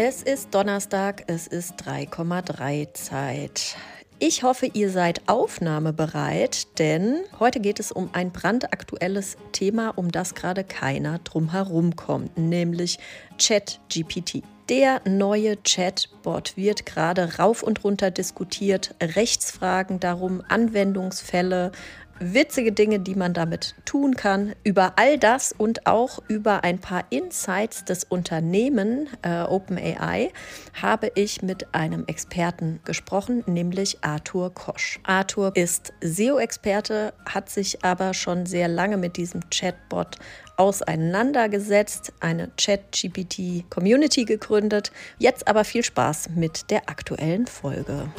Es ist Donnerstag, es ist 3,3 Zeit. Ich hoffe, ihr seid aufnahmebereit, denn heute geht es um ein brandaktuelles Thema, um das gerade keiner drumherum kommt, nämlich ChatGPT. Der neue Chatbot wird gerade rauf und runter diskutiert. Rechtsfragen darum, Anwendungsfälle, witzige Dinge, die man damit tun kann. Über all das und auch über ein paar Insights des Unternehmen äh, OpenAI habe ich mit einem Experten gesprochen, nämlich Arthur Kosch. Arthur ist SEO-Experte, hat sich aber schon sehr lange mit diesem Chatbot auseinandergesetzt, eine Chat-GPT-Community gegründet. Jetzt aber viel Spaß mit der aktuellen Folge.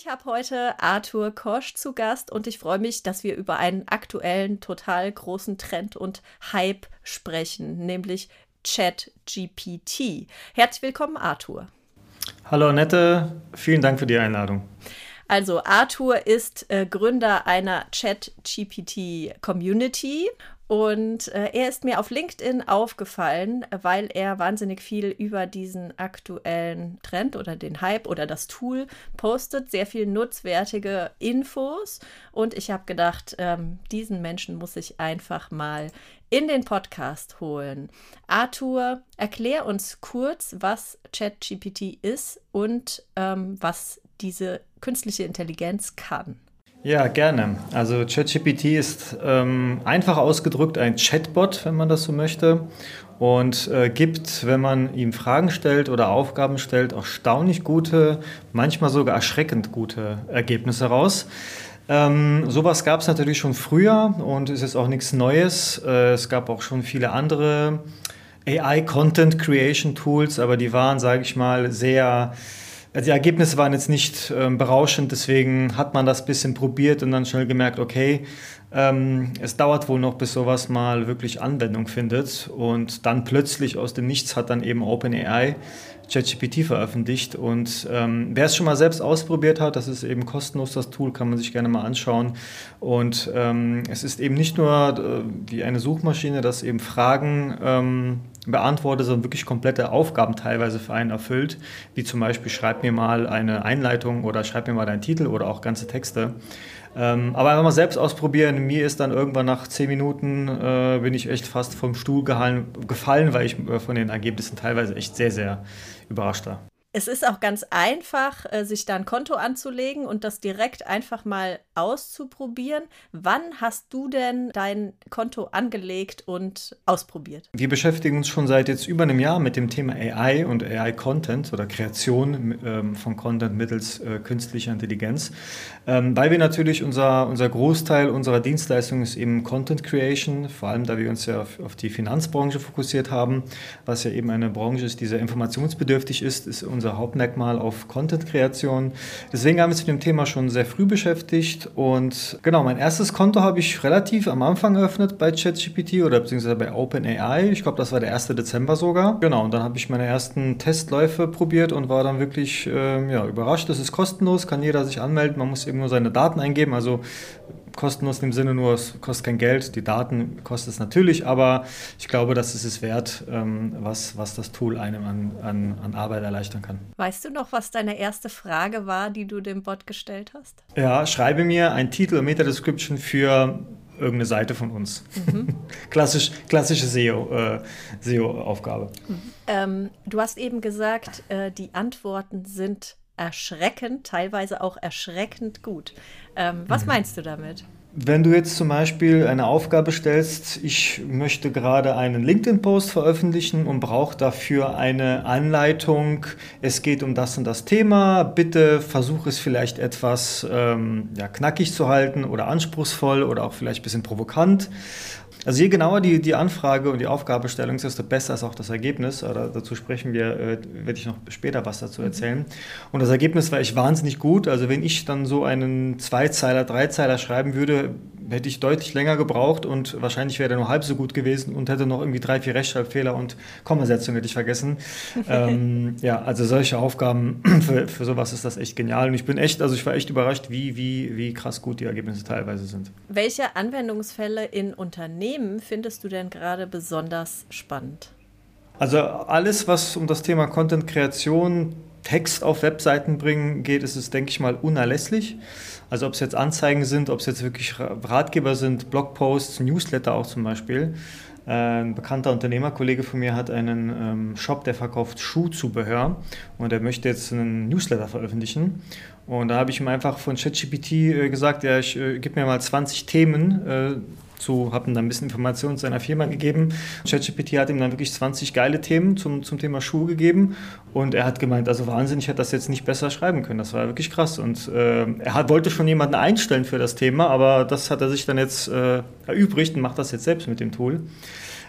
Ich habe heute Arthur Kosch zu Gast und ich freue mich, dass wir über einen aktuellen, total großen Trend und Hype sprechen, nämlich ChatGPT. Herzlich willkommen, Arthur. Hallo Annette, vielen Dank für die Einladung. Also Arthur ist äh, Gründer einer ChatGPT-Community und äh, er ist mir auf LinkedIn aufgefallen, weil er wahnsinnig viel über diesen aktuellen Trend oder den Hype oder das Tool postet, sehr viel nutzwertige Infos. Und ich habe gedacht, ähm, diesen Menschen muss ich einfach mal in den Podcast holen. Arthur, erklär uns kurz, was ChatGPT ist und ähm, was diese künstliche Intelligenz kann. Ja, gerne. Also ChatGPT ist ähm, einfach ausgedrückt ein Chatbot, wenn man das so möchte, und äh, gibt, wenn man ihm Fragen stellt oder Aufgaben stellt, erstaunlich gute, manchmal sogar erschreckend gute Ergebnisse raus. Ähm, sowas gab es natürlich schon früher und ist jetzt auch nichts Neues. Äh, es gab auch schon viele andere AI-Content Creation Tools, aber die waren, sage ich mal, sehr also die Ergebnisse waren jetzt nicht ähm, berauschend, deswegen hat man das ein bisschen probiert und dann schnell gemerkt, okay, ähm, es dauert wohl noch, bis sowas mal wirklich Anwendung findet. Und dann plötzlich aus dem Nichts hat dann eben OpenAI ChatGPT veröffentlicht. Und ähm, wer es schon mal selbst ausprobiert hat, das ist eben kostenlos das Tool, kann man sich gerne mal anschauen. Und ähm, es ist eben nicht nur äh, wie eine Suchmaschine, das eben Fragen ähm, beantwortet, sondern wirklich komplette Aufgaben teilweise für einen erfüllt, wie zum Beispiel schreib mir mal eine Einleitung oder schreib mir mal deinen Titel oder auch ganze Texte. Ähm, aber einfach mal selbst ausprobieren. Mir ist dann irgendwann nach zehn Minuten äh, bin ich echt fast vom Stuhl gehallen, gefallen, weil ich äh, von den Ergebnissen teilweise echt sehr, sehr überrascht war. Es ist auch ganz einfach, äh, sich da ein Konto anzulegen und das direkt einfach mal auszuprobieren. Wann hast du denn dein Konto angelegt und ausprobiert? Wir beschäftigen uns schon seit jetzt über einem Jahr mit dem Thema AI und AI-Content oder Kreation ähm, von Content mittels äh, künstlicher Intelligenz, ähm, weil wir natürlich unser, unser Großteil unserer Dienstleistung ist eben Content Creation, vor allem da wir uns ja auf, die Finanzbranche fokussiert haben, was ja eben eine Branche ist, die sehr informationsbedürftig ist, ist unser Hauptmerkmal auf Content-Kreation. Deswegen haben wir uns mit dem Thema schon sehr früh beschäftigt und genau, mein erstes Konto habe ich relativ am Anfang eröffnet bei ChatGPT oder beziehungsweise bei OpenAI. Ich glaube, das war der 1. Dezember sogar. Genau, und dann habe ich meine ersten Testläufe probiert und war dann wirklich äh, ja, überrascht. Es ist kostenlos, kann jeder sich anmelden, man muss eben nur seine Daten eingeben. Also kostenlos im Sinne nur, es kostet kein Geld, die Daten kostet es natürlich, aber ich glaube, das ist es wert, ähm, was, was das Tool einem an, an, an Arbeit erleichtern kann. Weißt du noch, was deine erste Frage war, die du dem Bot gestellt hast? Ja, schreibe mir ein Titel, Meta-Description für irgendeine Seite von uns. Mhm. Klassisch, klassische SEO-Aufgabe. Äh, SEO mhm. ähm, du hast eben gesagt, äh, die Antworten sind erschreckend, teilweise auch erschreckend gut. Ähm, was mhm. meinst du damit? Wenn du jetzt zum Beispiel eine Aufgabe stellst, ich möchte gerade einen LinkedIn-Post veröffentlichen und brauche dafür eine Anleitung, es geht um das und das Thema, bitte versuche es vielleicht etwas ähm, ja, knackig zu halten oder anspruchsvoll oder auch vielleicht ein bisschen provokant. Also je genauer die, die Anfrage und die Aufgabestellung ist, desto besser ist auch das Ergebnis. Oder dazu sprechen wir, äh, werde ich noch später was dazu mhm. erzählen. Und das Ergebnis war echt wahnsinnig gut. Also wenn ich dann so einen Zweizeiler, Dreizeiler schreiben würde, hätte ich deutlich länger gebraucht und wahrscheinlich wäre er nur halb so gut gewesen und hätte noch irgendwie drei, vier Rechtschreibfehler und Kommasetzungen hätte ich vergessen. ähm, ja, also solche Aufgaben, für, für sowas ist das echt genial. Und ich bin echt, also ich war echt überrascht, wie, wie, wie krass gut die Ergebnisse teilweise sind. Welche Anwendungsfälle in Unternehmen findest du denn gerade besonders spannend? Also alles, was um das Thema Content-Kreation, Text auf Webseiten bringen geht, ist es, denke ich mal, unerlässlich. Also ob es jetzt Anzeigen sind, ob es jetzt wirklich Ratgeber sind, Blogposts, Newsletter auch zum Beispiel. Äh, ein bekannter Unternehmerkollege von mir hat einen ähm, Shop, der verkauft Schuhzubehör und er möchte jetzt einen Newsletter veröffentlichen. Und da habe ich ihm einfach von ChatGPT äh, gesagt, ja, ich äh, gib mir mal 20 Themen, zu, habe ihm dann ein bisschen Informationen zu seiner Firma gegeben. ChatGPT hat ihm dann wirklich 20 geile Themen zum, zum Thema Schuhe gegeben und er hat gemeint, also Wahnsinn, ich hätte das jetzt nicht besser schreiben können. Das war wirklich krass und äh, er hat, wollte schon jemanden einstellen für das Thema, aber das hat er sich dann jetzt äh, erübrigt und macht das jetzt selbst mit dem Tool.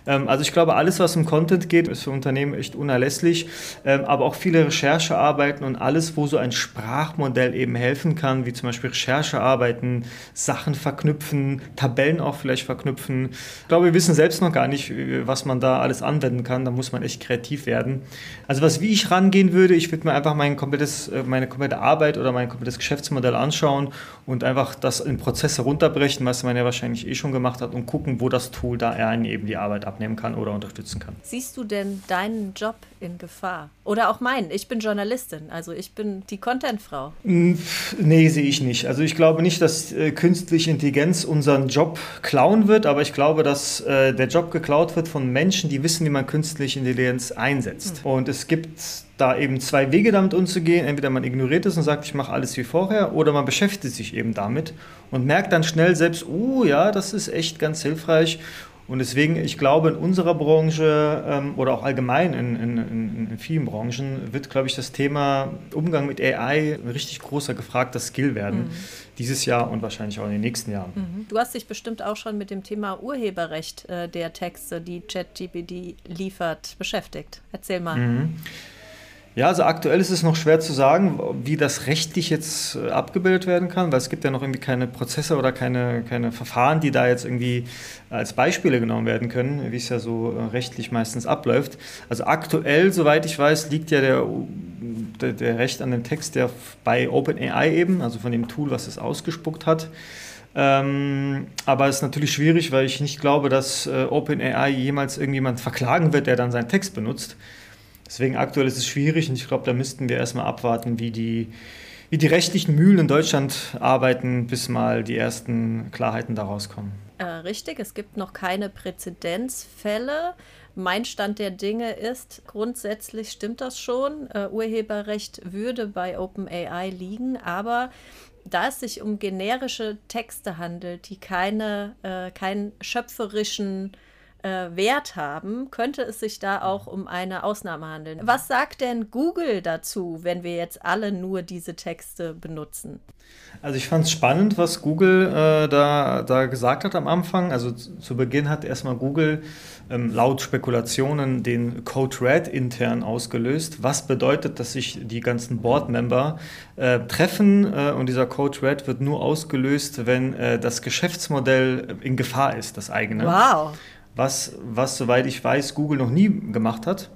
Ähm, also ich glaube, alles, was um Content geht, ist für Unternehmen echt unerlässlich. Ähm, aber auch viele Recherchearbeiten und alles, wo so ein Sprachmodell eben helfen kann, wie zum Beispiel Recherchearbeiten, Sachen verknüpfen, Tabellen auch vielleicht verknüpfen. Ich glaube, wir wissen selbst noch gar nicht, was man da alles anwenden kann. Da muss man echt kreativ werden. Also was wie ich rangehen würde, ich würde mir einfach mein komplettes, äh, meine komplette Arbeit oder mein komplettes Geschäftsmodell anschauen und einfach das in Prozesse runterbrechen, was man ja wahrscheinlich eh schon gemacht hat und gucken, wo das Tool da einen eben die Arbeit abnehmen kann oder unterstützen kann. Siehst du denn deinen Job in Gefahr? Oder auch meinen? Ich bin Journalistin, also ich bin die Contentfrau. Hm, nee, sehe ich nicht. Also ich glaube nicht, dass äh, künstliche Intelligenz unseren Job klauen wird, aber ich glaube, dass äh, der Job geklaut wird von Menschen, die wissen, wie man künstliche Intelligenz einsetzt. Mhm. Und es gibt da eben zwei Wege damit umzugehen. Entweder man ignoriert es und sagt, ich mache alles wie vorher, oder man beschäftigt sich eben damit und merkt dann schnell selbst, oh ja, das ist echt ganz hilfreich und deswegen, ich glaube, in unserer Branche ähm, oder auch allgemein in, in, in, in, vielen Branchen wird, glaube ich, das Thema Umgang mit AI ein richtig großer gefragter Skill werden. Mhm. Dieses Jahr und wahrscheinlich auch in den nächsten Jahren. Mhm. Du hast dich bestimmt auch schon mit dem Thema Urheberrecht äh, der Texte, die ChatGPT liefert, beschäftigt. Erzähl mal. Mhm. Ja, also aktuell ist es noch schwer zu sagen, wie das rechtlich jetzt äh, abgebildet werden kann, weil es gibt ja noch irgendwie keine Prozesse oder keine, keine Verfahren, die da jetzt irgendwie als Beispiele genommen werden können, wie es ja so äh, rechtlich meistens abläuft. Also aktuell, soweit ich weiß, liegt ja der, der, der Recht an den Text ja bei OpenAI eben, also von dem Tool, was es ausgespuckt hat. Ähm, aber es ist natürlich schwierig, weil ich nicht glaube, dass äh, OpenAI jemals irgendjemand verklagen wird, der dann seinen Text benutzt. Deswegen aktuell ist es schwierig und ich glaube, da müssten wir erstmal abwarten, wie die, wie die rechtlichen Mühlen in Deutschland arbeiten, bis mal die ersten Klarheiten daraus kommen. Äh, richtig, es gibt noch keine Präzedenzfälle. Mein Stand der Dinge ist, grundsätzlich stimmt das schon. Uh, Urheberrecht würde bei OpenAI liegen, aber da es sich um generische Texte handelt, die keine, äh, keinen schöpferischen äh, Wert haben, könnte es sich da auch um eine Ausnahme handeln. Was sagt denn Google dazu, wenn wir jetzt alle nur diese Texte benutzen? Also ich fand es spannend, was Google äh, da, da gesagt hat am Anfang. Also zu Beginn hat erstmal Google ähm, laut Spekulationen den Code Red intern ausgelöst. Was bedeutet, dass sich die ganzen Board-Member äh, treffen äh, und dieser Code Red wird nur ausgelöst, wenn äh, das Geschäftsmodell in Gefahr ist, das eigene. Wow was, was, soweit ich weiß, Google noch nie gemacht hat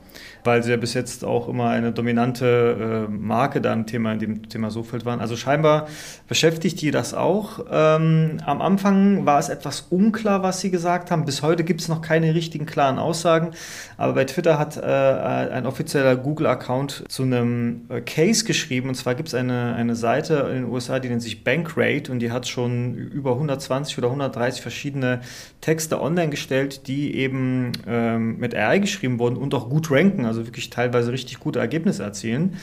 weil sie ja bis jetzt auch immer eine dominante äh, Marke da im Thema, in dem Thema Sofeld waren. Also scheinbar beschäftigt die das auch. Ähm, am Anfang war es etwas unklar, was sie gesagt haben. Bis heute gibt es noch keine richtigen klaren Aussagen. Aber bei Twitter hat äh, ein offizieller Google-Account zu einem äh, Case geschrieben. Und zwar gibt es eine, eine Seite in den USA, die nennt sich Bankrate und die hat schon über 120 oder 130 verschiedene Texte online gestellt, die eben ähm, mit AI geschrieben wurden und auch gut ranken. Also wirklich teilweise richtig gute Ergebnisse erzielen.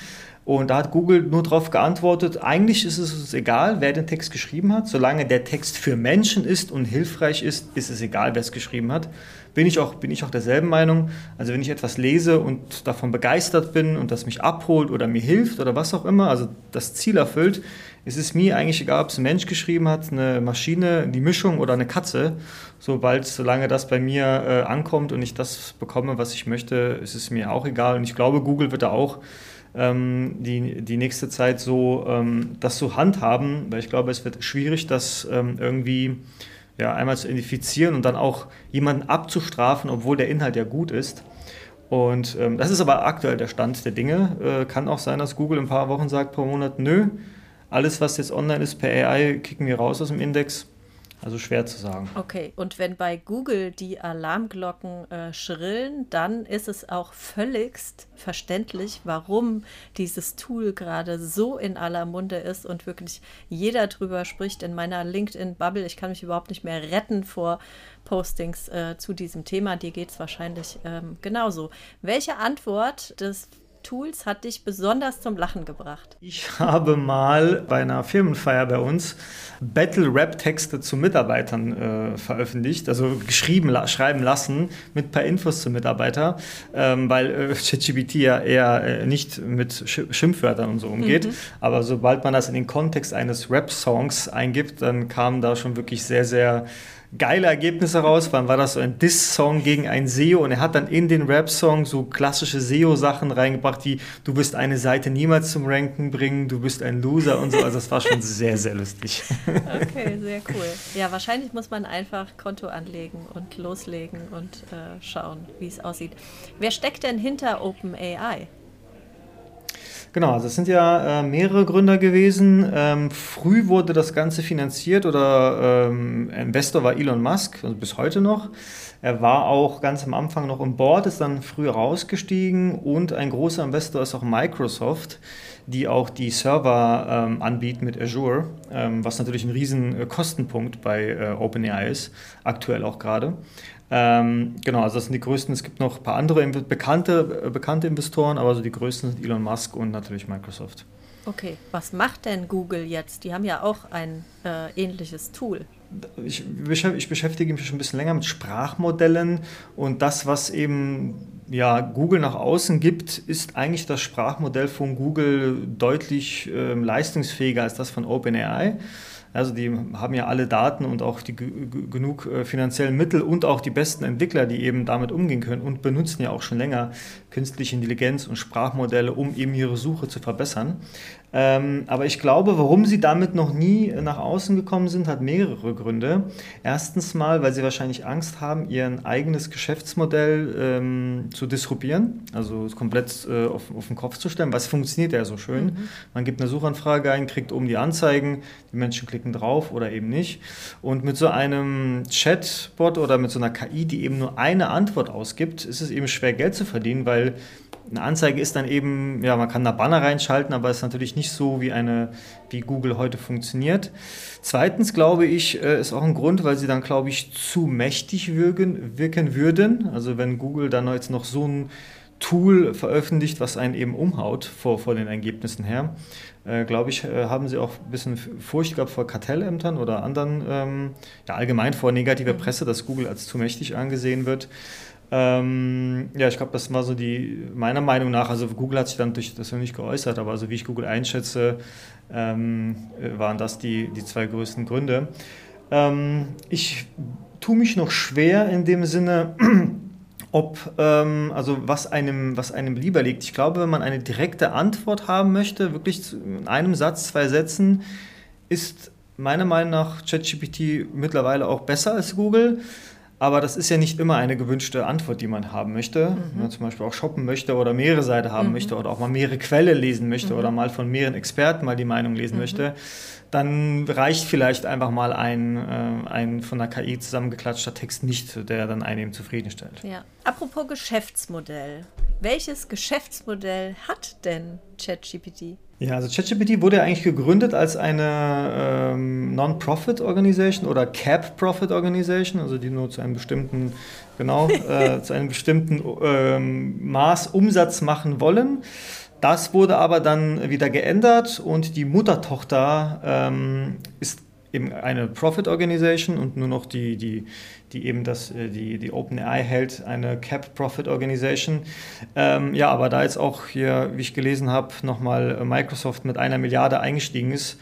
Und da hat Google nur darauf geantwortet, eigentlich ist es uns egal, wer den Text geschrieben hat. Solange der Text für Menschen ist und hilfreich ist, ist es egal, wer es geschrieben hat. Bin ich, auch, bin ich auch derselben Meinung. Also wenn ich etwas lese und davon begeistert bin und das mich abholt oder mir hilft oder was auch immer, also das Ziel erfüllt, ist es mir eigentlich egal, ob es ein Mensch geschrieben hat, eine Maschine, die Mischung oder eine Katze. Sobald, solange das bei mir äh, ankommt und ich das bekomme, was ich möchte, ist es mir auch egal. Und ich glaube, Google wird da auch ähm, die, die nächste Zeit so ähm, das so handhaben, weil ich glaube, es wird schwierig, das ähm, irgendwie ja, einmal zu identifizieren und dann auch jemanden abzustrafen, obwohl der Inhalt ja gut ist. Und ähm, das ist aber aktuell der Stand der Dinge. Äh, kann auch sein, dass Google in ein paar Wochen sagt pro Monat, nö, alles, was jetzt online ist per AI, kicken wir raus aus dem Index. Also schwer zu sagen. Okay, und wenn bei Google die Alarmglocken äh, schrillen, dann ist es auch völligst verständlich, warum dieses Tool gerade so in aller Munde ist und wirklich jeder drüber spricht in meiner LinkedIn-Bubble. Ich kann mich überhaupt nicht mehr retten vor Postings äh, zu diesem Thema. Dir geht es wahrscheinlich ähm, genauso. Welche Antwort des Tools hat dich besonders zum Lachen gebracht? Ich habe mal bei einer Firmenfeier bei uns Battle-Rap-Texte zu Mitarbeitern äh, veröffentlicht, also geschrieben, la schreiben lassen mit ein paar Infos zu Mitarbeitern, ähm, weil äh, ChatGPT ja eher äh, nicht mit Sch Schimpfwörtern und so umgeht. Mhm. Aber sobald man das in den Kontext eines Rap-Songs eingibt, dann kam da schon wirklich sehr, sehr geile Ergebnisse raus. Wann war das so ein Diss-Song gegen ein SEO? Und er hat dann in den Rap-Song so klassische SEO-Sachen reingebracht, wie du wirst eine Seite niemals zum Ranken bringen, du bist ein Loser und so. Also das war schon sehr, sehr lustig. Okay, sehr cool. Ja, wahrscheinlich muss man einfach Konto anlegen und loslegen und äh, schauen, wie es aussieht. Wer steckt denn hinter OpenAI? Genau, also es sind ja äh, mehrere Gründer gewesen. Ähm, früh wurde das Ganze finanziert oder ähm, Investor war Elon Musk, also bis heute noch. Er war auch ganz am Anfang noch im Board, ist dann früh rausgestiegen und ein großer Investor ist auch Microsoft, die auch die Server ähm, anbieten mit Azure, ähm, was natürlich ein riesen äh, Kostenpunkt bei äh, OpenAI ist, aktuell auch gerade. Ähm, genau, also das sind die größten. Es gibt noch ein paar andere bekannte, äh, bekannte Investoren, aber so die größten sind Elon Musk und natürlich Microsoft. Okay, was macht denn Google jetzt? Die haben ja auch ein äh, ähnliches Tool. Ich, ich, beschäftige mich schon ein bisschen länger mit Sprachmodellen und das, was eben ja, Google nach außen gibt, ist eigentlich das Sprachmodell von Google deutlich äh, leistungsfähiger als das von OpenAI. Also die haben ja alle Daten und auch die genug äh, finanziellen Mittel und auch die besten Entwickler, die eben damit umgehen können und benutzen ja auch schon länger künstliche Intelligenz und Sprachmodelle, um eben ihre Suche zu verbessern. Ähm, aber ich glaube, warum sie damit noch nie nach außen gekommen sind, hat mehrere Gründe. Erstens mal, weil sie wahrscheinlich Angst haben, ihr eigenes Geschäftsmodell ähm, zu disruptieren, also komplett äh, auf, auf, den Kopf zu stellen. Was funktioniert ja so schön? Mhm. Man gibt eine Suchanfrage ein, kriegt oben die Anzeigen, die Menschen klicken drauf oder eben nicht. Und mit so einem Chatbot oder mit so einer KI, die eben nur eine Antwort ausgibt, ist es eben schwer, Geld zu verdienen, weil eine Anzeige ist dann eben, ja, man kann da Banner reinschalten, aber es ist natürlich nicht so, wie eine, wie Google heute funktioniert. Zweitens glaube ich, äh, ist auch ein Grund, weil sie dann, glaube ich, zu mächtig wirken, wirken würden. Also wenn Google dann jetzt noch so ein Tool veröffentlicht, was einen eben umhaut vor, vor den Ergebnissen her, äh, glaube ich, äh, haben sie auch ein bisschen Furcht gehabt vor Kartellämtern oder anderen, ähm, ja, allgemein vor negativer Presse, dass Google als zu mächtig angesehen wird. Ähm, ja, ich glaube, das war so die, meiner Meinung nach, also Google hat sich dann durch das noch nicht geäußert, aber also wie ich Google einschätze, ähm, waren das die, die zwei größten Gründe. Ähm, ich tue mich noch schwer in dem Sinne, ob, ähm, also was einem, was einem lieber liegt. Ich glaube, wenn man eine direkte Antwort haben möchte, wirklich in einem Satz, zwei Sätzen, ist meiner Meinung nach ChatGPT mittlerweile auch besser als Google. Aber das ist ja nicht immer eine gewünschte Antwort, die man haben möchte. Mhm. Wenn man zum Beispiel auch shoppen möchte oder mehrere Seiten haben mhm. möchte oder auch mal mehrere Quellen lesen möchte mhm. oder mal von mehreren Experten mal die Meinung lesen mhm. möchte, dann reicht vielleicht einfach mal ein, äh, ein von der KI zusammengeklatschter Text nicht, der dann einen zufriedenstellt. Ja. Apropos Geschäftsmodell. Welches Geschäftsmodell hat denn ChatGPT? Ja, also ChatGPT wurde ja eigentlich gegründet als eine ähm, Non-Profit-Organisation oder Cap-Profit-Organisation, also die nur zu einem bestimmten, genau, äh, zu einem bestimmten ähm, Maß Umsatz machen wollen. Das wurde aber dann wieder geändert und die Muttertochter ähm, ist eben eine Profit Organization und nur noch die, die, die eben das, äh, die, die OpenAI hält, eine Cap Profit Organization. Ähm, ja, aber da jetzt auch hier, wie ich gelesen habe, nochmal Microsoft mit einer Milliarde eingestiegen ist,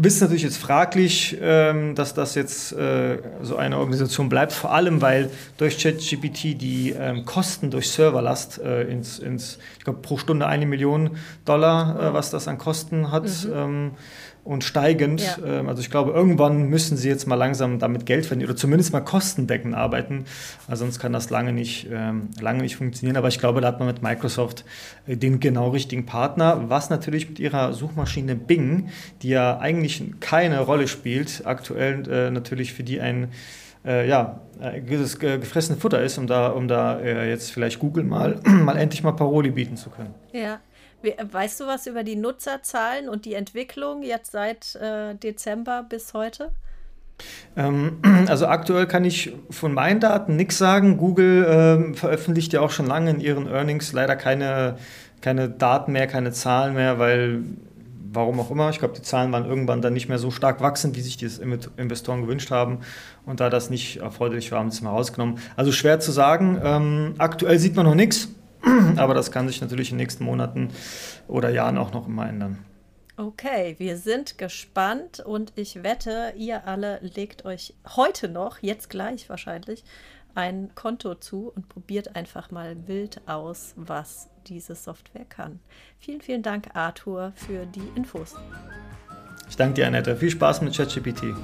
ist natürlich jetzt fraglich, ähm, dass das jetzt äh, so eine Organisation bleibt, vor allem weil durch ChatGPT die ähm, Kosten durch Serverlast äh, ins, ins, ich glaube, pro Stunde eine Million Dollar, äh, was das an Kosten hat. Mhm. Und steigend. Ja. Ähm, also ich glaube, irgendwann müssen sie jetzt mal langsam damit Geld verdienen oder zumindest mal kostendeckend arbeiten. Also sonst kann das lange nicht, ähm, lange nicht funktionieren. Aber ich glaube, da hat man mit Microsoft äh, den genau richtigen Partner, was natürlich mit ihrer Suchmaschine Bing, die ja eigentlich keine Rolle spielt, aktuell äh, natürlich für die ein äh, ja, das gefressene Futter ist, um da, um da äh, jetzt vielleicht Google mal, mal endlich mal Paroli bieten zu können. Ja, Weißt du was über die Nutzerzahlen und die Entwicklung jetzt seit äh, Dezember bis heute? Ähm, also aktuell kann ich von meinen Daten nichts sagen. Google ähm, veröffentlicht ja auch schon lange in ihren Earnings leider keine, keine Daten mehr, keine Zahlen mehr, weil warum auch immer. Ich glaube, die Zahlen waren irgendwann dann nicht mehr so stark wachsend, wie sich die Investoren gewünscht haben. Und da das nicht erforderlich war, haben sie es mal rausgenommen. Also schwer zu sagen. Ähm, aktuell sieht man noch nichts. Aber das kann sich natürlich in den nächsten Monaten oder Jahren auch noch immer ändern. Okay, wir sind gespannt und ich wette, ihr alle legt euch heute noch, jetzt gleich wahrscheinlich, ein Konto zu und probiert einfach mal wild aus, was diese Software kann. Vielen, vielen Dank, Arthur, für die Infos. Ich danke dir, Annette. Viel Spaß mit ChatGPT.